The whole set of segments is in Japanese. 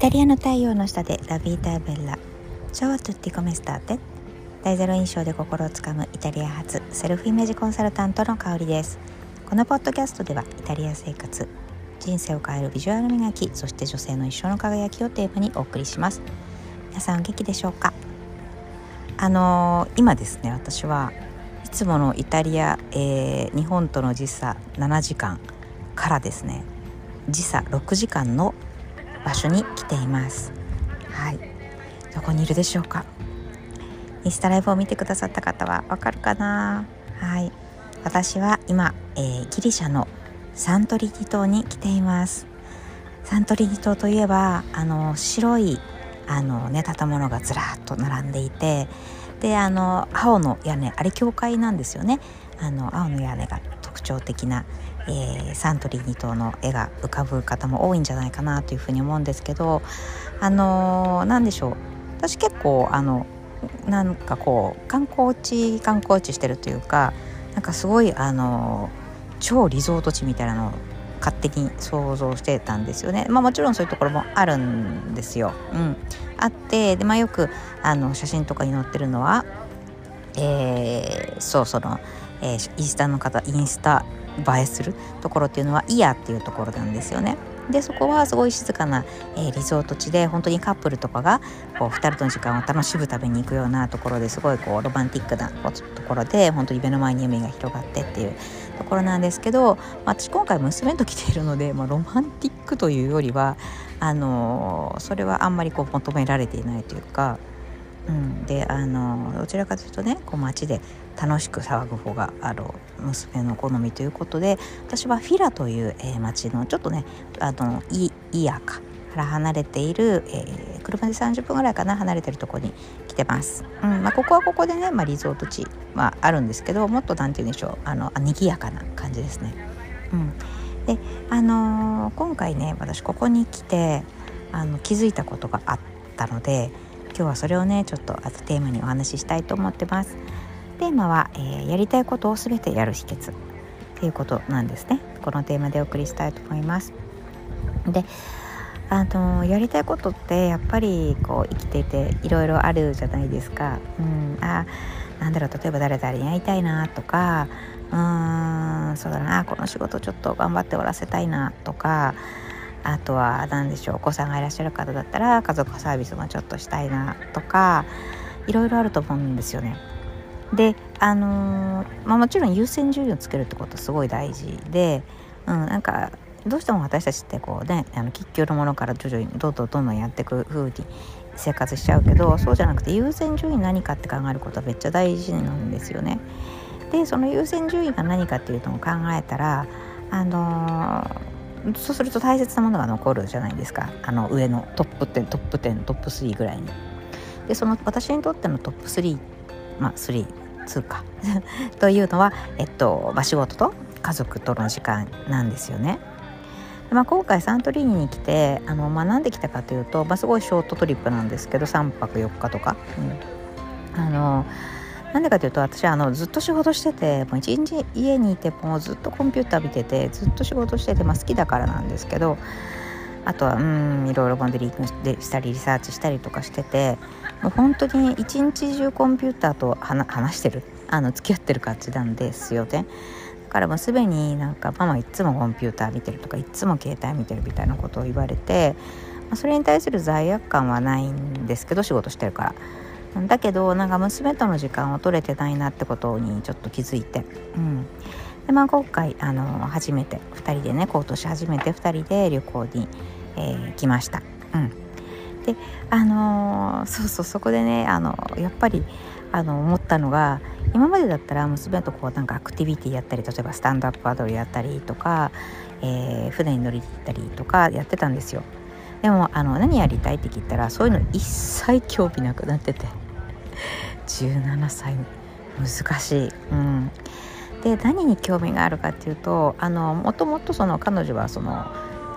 タリアの太陽の下でラビーターベッラ。チャワトゥッティコメスターテ大ゼロ印象で心をつかむイタリア発セルフイメージコンサルタントの香りです。このポッドキャストではイタリア生活人生を変えるビジュアル磨きそして女性の一生の輝きをテーマにお送りします。皆さん元気でしょうか？あのー、今ですね私はいつものイタリア、えー、日本との時差7時間からですね時差6時間の場所に来ています。はい。どこにいるでしょうか？インスタライブを見てくださった方はわかるかな？はい。私は今、えー、ギリシャのサントリニ島に来ています。サントリニ島といえばあの白いあのね建物がずらっと並んでいてであの青の屋根あれ教会なんですよね。あの青の屋根が特徴的なえー、サントリー2頭の絵が浮かぶ方も多いんじゃないかなというふうに思うんですけどあの、何でしょう。私結構あのなんかこう観光地観光地してるというかなんかすごいあの、超リゾート地みたいなのを勝手に想像してたんですよね。まあ、もちろんそういうところもあるんですよ。うん、あってで、まあ、よくあの写真とかに載ってるのは、えー、そうその、えー、インスタの方インスタ映えするところっていうのはイヤっていうところなんですよね。でそこはすごい静かな、えー、リゾート地で本当にカップルとかがこう2人の時間を楽しむために行くようなところですごいこうロマンティックなところで本当に目の前に海が広がってっていうところなんですけど、まあ、私今回娘と来ているので、まあ、ロマンティックというよりはあのー、それはあんまりこう求められていないというか。うん、であのどちらかというとねこう街で楽しく騒ぐ方があの娘の好みということで私はフィラという、えー、町のちょっとねあのイイヤカから離れている、えー、車で30分ぐらいかな離れてるとこに来てます、うんまあ、ここはここでね、まあ、リゾート地はあるんですけどもっと何て言うんでしょうあの賑やかな感じですね。うん、であのー、今回ね私ここに来てあの気づいたことがあったので今日はそれをねちょっとテーマにお話ししたいと思ってます。テーマは、えー、やりたいことを全てやる秘訣っていうことなんですね。このテーマでお送りしたいと思います。であのやりたいことってやっぱりこう生きていていろいろあるじゃないですか。うんあなんだろう例えば誰々に会いたいなとかうーんそうだなこの仕事ちょっと頑張って終わらせたいなとかあとは何でしょうお子さんがいらっしゃる方だったら家族サービスもちょっとしたいなとかいろいろあると思うんですよね。であのー、まあ、もちろん優先順位をつけるってことすごい大事で、うん、なんかどうしても私たちってこうねあの喫緊のものから徐々にどんどんどんどんやっていく風に生活しちゃうけどそうじゃなくて優先順位何かって考えることはめっちゃ大事なんですよね。でその優先順位が何かっていうのを考えたらあのー、そうすると大切なものが残るじゃないですかあの上のトップ10トップ10トップ3ぐらいに。でその私にとってのトップ3まあ3通貨 というのは、えっとまあ、仕事と家族との時間なんですよね。まあ、今回サントリーニに来てあの、まあ、なんで来たかというと、まあ、すごいショートトリップなんですけど3泊4日とか。うん、あのなんでかというと私あのずっと仕事しててもう一日家にいてもうずっとコンピューター見ててずっと仕事してて、まあ、好きだからなんですけどあとはうんいろいろモデリングしたりリサーチしたりとかしてて本当に一日中コンピューターと話してるあの付き合ってる感じなんですよね。だからもうすでになんかママいつもコンピューター見てるとかいつも携帯見てるみたいなことを言われて、まあ、それに対する罪悪感はないんですけど仕事してるから。だけどなんか娘との時間を取れてないなってことにちょっと気づいて、うん、で、まあ、今回あの初めて2人でね今年初めて2人で旅行に、えー、来ました。うんであのー、そうそうそこでねあのやっぱりあの思ったのが今までだったら娘とこうなんかアクティビティやったり例えばスタンドアップパドルやったりとか、えー、船に乗りに行ったりとかやってたんですよ。でもあの何やりたいって聞いたらそういうの一切興味なくなってて。17歳難しい。うん。で何に興味があるかっていうとあのもともとその彼女はその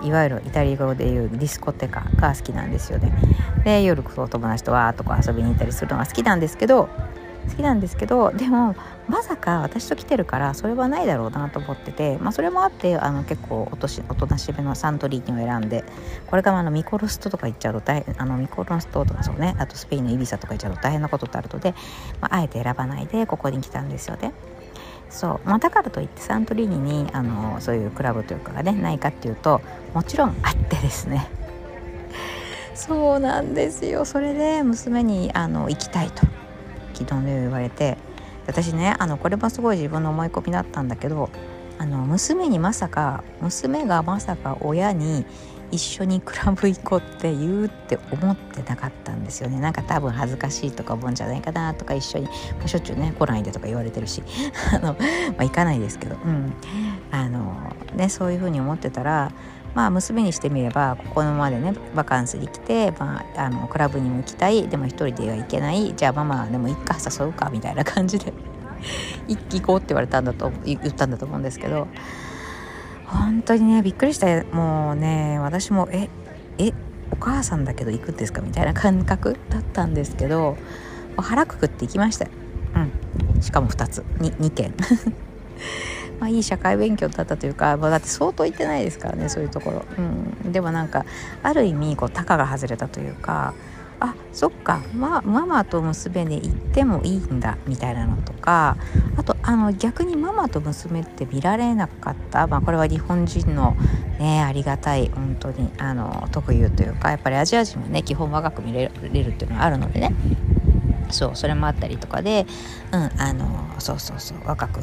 いわゆるイタリア語でいうディスコテカが好きなんですよね。で夜お友達とわーっとこう遊びに行ったりするのが好きなんですけど好きなんですけどでもまさか私と来てるからそれはないだろうなと思ってて、まあ、それもあってあの結構おとしおとなしめのサントリーニを選んでこれからあのミコロストとか行っちゃうと大あのミコロストとかそうねあとスペインのイビサとか行っちゃうと大変なことってあるので、まあ、あえて選ばないでここに来たんですよね。そう、まあ、だからといってサントリーニにあのそういうクラブというかがねないかっていうともちろんあってですね。そうなんですよ。それで娘にあの行きたいと昨日の夜言われて。私ねあのこれもすごい自分の思い込みだったんだけどあの娘にまさか娘がまさか親に一緒にクラブ行こうって言うって思ってなかったんですよね。なんか多分恥ずかしいとか思うんじゃないかなとか一緒に、まあ、しょっちゅうね来ないでとか言われてるし あの、まあ、行かないですけど、うん、あのねそういうふうに思ってたらまあ娘にしてみればここまでねバカンスに来て、まあ、あのクラブにも行きたい。でも一人では行けない。じゃあママでもいっか誘うかみたいな感じで。行こうって言われたんだと言ったんだと思うんですけど。本当にねびっくりした。もうね私もええお母さんだけど行くんですかみたいな感覚だったんですけど腹くくって行きました。うん。しかも2つ。2, 2件。まあ、いい社会勉強だったというか、まあ、だって相当行ってないですからねそういうところ、うん、でもなんかある意味こうタカが外れたというかあそっか、ま、ママと娘で行ってもいいんだみたいなのとかあとあの逆にママと娘って見られなかった、まあ、これは日本人の、ね、ありがたい本当にあの特有というかやっぱりアジア人はね基本若く見れるっていうのがあるのでね。そうそれもあったりとかでうんあのそうそうそう若く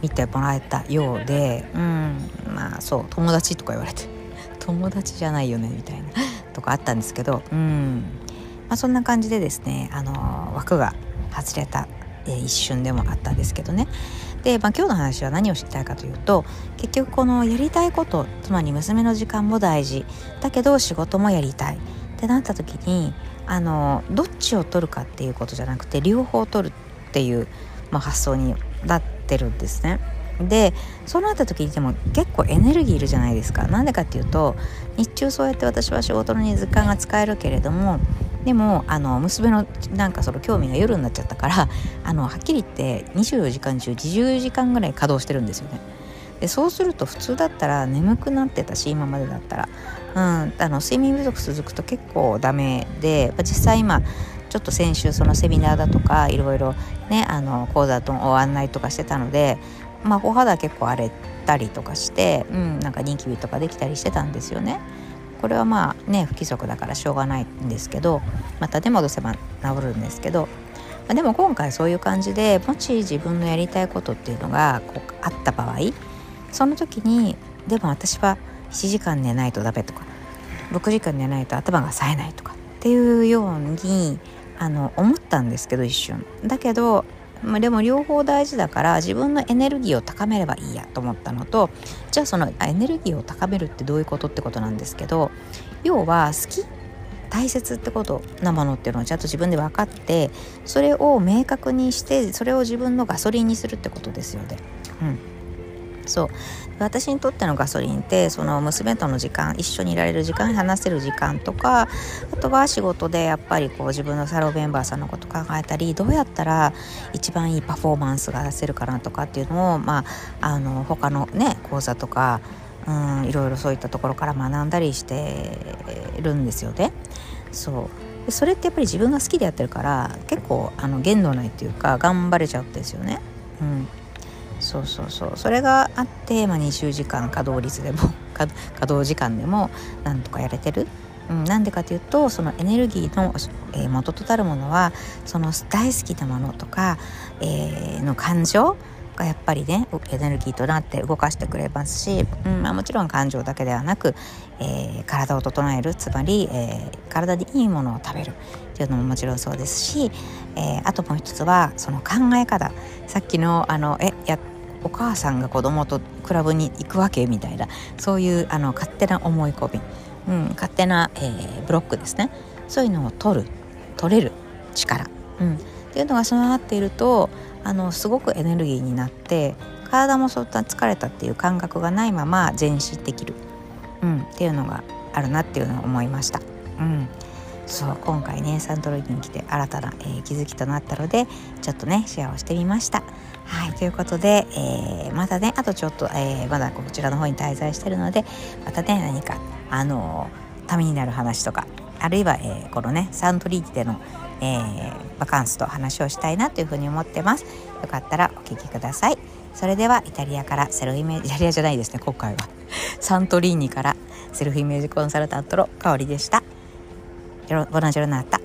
見てもらえたようでうんまあそう友達とか言われて 友達じゃないよねみたいなとかあったんですけどうん。まあそんな感じでですねあの枠が外れた、えー、一瞬でもあったんですけどね。で、まあ、今日の話は何を知りたいかというと結局このやりたいことつまり娘の時間も大事。だけど仕事もやりたい。ってなった時にあのどっちを取るかっていうことじゃなくて両方取るっていう、まあ、発想になってるんですね。でそうなった時にでも結構エネルギーいるじゃないですか。なんでかっていうと日中そうやって私は仕事に時間が使えるけれどもでもあの娘のなんかその興味が夜になっちゃったから あのはっきり言って24時間中20時間ぐらい稼働してるんですよね。でそうすると普通だったら眠くなってたし今までだったら、うん、あの睡眠不足続くと結構ダメで、実際今ちょっと先週そのセミナーだとかいろいろねあの講座の案内とかしてたので、まあ、お肌結構荒れたりとかして、うん、なんかニキビとかできたりしてたんですよね。これはまあね不規則だからしょうがないんですけどまた手戻せば治るんですけど、まあ、でも今回そういう感じでもし自分のやりたいことっていうのがこうあった場合その時にでも私は7時間寝ないとダメとか6時間寝ないと頭が冴えないとかっていうようにあの思ったんですけど一瞬。だけど、まあ、でも両方大事だから自分のエネルギーを高めればいいやと思ったのとじゃあそのエネルギーを高めるってどういうことってことなんですけど要は好き大切ってことなものっていうのをちゃんと自分で分かってそれを明確にしてそれを自分のガソリンにするってことですよね。うんそう私にとってのガソリンってその娘との時間一緒にいられる時間話せる時間とかあとは仕事でやっぱりこう自分のサロンメンバーさんのこと考えたりどうやったら一番いいパフォーマンスが出せるかなとかっていうのを、まあ、あの他のね講座とかうんいろいろそういったところから学んだりしてるんですよね。そうそれってやっぱり自分が好きでやってるから結構あの限度ないっていうか頑張れちゃうんですよね。うんそうそうそうそれがあって、まあ、20時間稼働率でも 稼働時間でもなんとかやれてる。うん、なんでかというとそのエネルギーの、えー、元となるものはその大好きなものとか、えー、の感情がやっぱりねエネルギーとなって動かしてくれますし、うんまあ、もちろん感情だけではなく、えー、体を整える。つまり、えー、体にいいものを食べるっていうのももちろんそうですし、えー、あともう一つはその考え方。さっきのあのえやお母さんが子供とクラブに行くわけみたいなそういうあの勝手な思い込み、うん、勝手な、えー、ブロックですね。そういうのを取る。取れる力、うん、っていうのが備わっているとあのすごくエネルギーになって体もそんな疲れたっていう感覚がないまま前進できる、うん、っていうのがあるなっていうのを思いました。うんそう今回ねサントリーに来て新たな、えー、気づきとなったのでちょっとねシェアをしてみました。はいということで、えー、またねあとちょっと、えー、まだこちらの方に滞在してるのでまたね何かあのためになる話とかあるいは、えー、このねサントリーでの、えー、バカンスと話をしたいなというふうに思ってます。よかったらお聞きください。それではイタリアからセルフイメージイタリアじゃないですね今回は。サントリーニからセルフイメージコンサルタントの香りでした。ボナジョルナータ。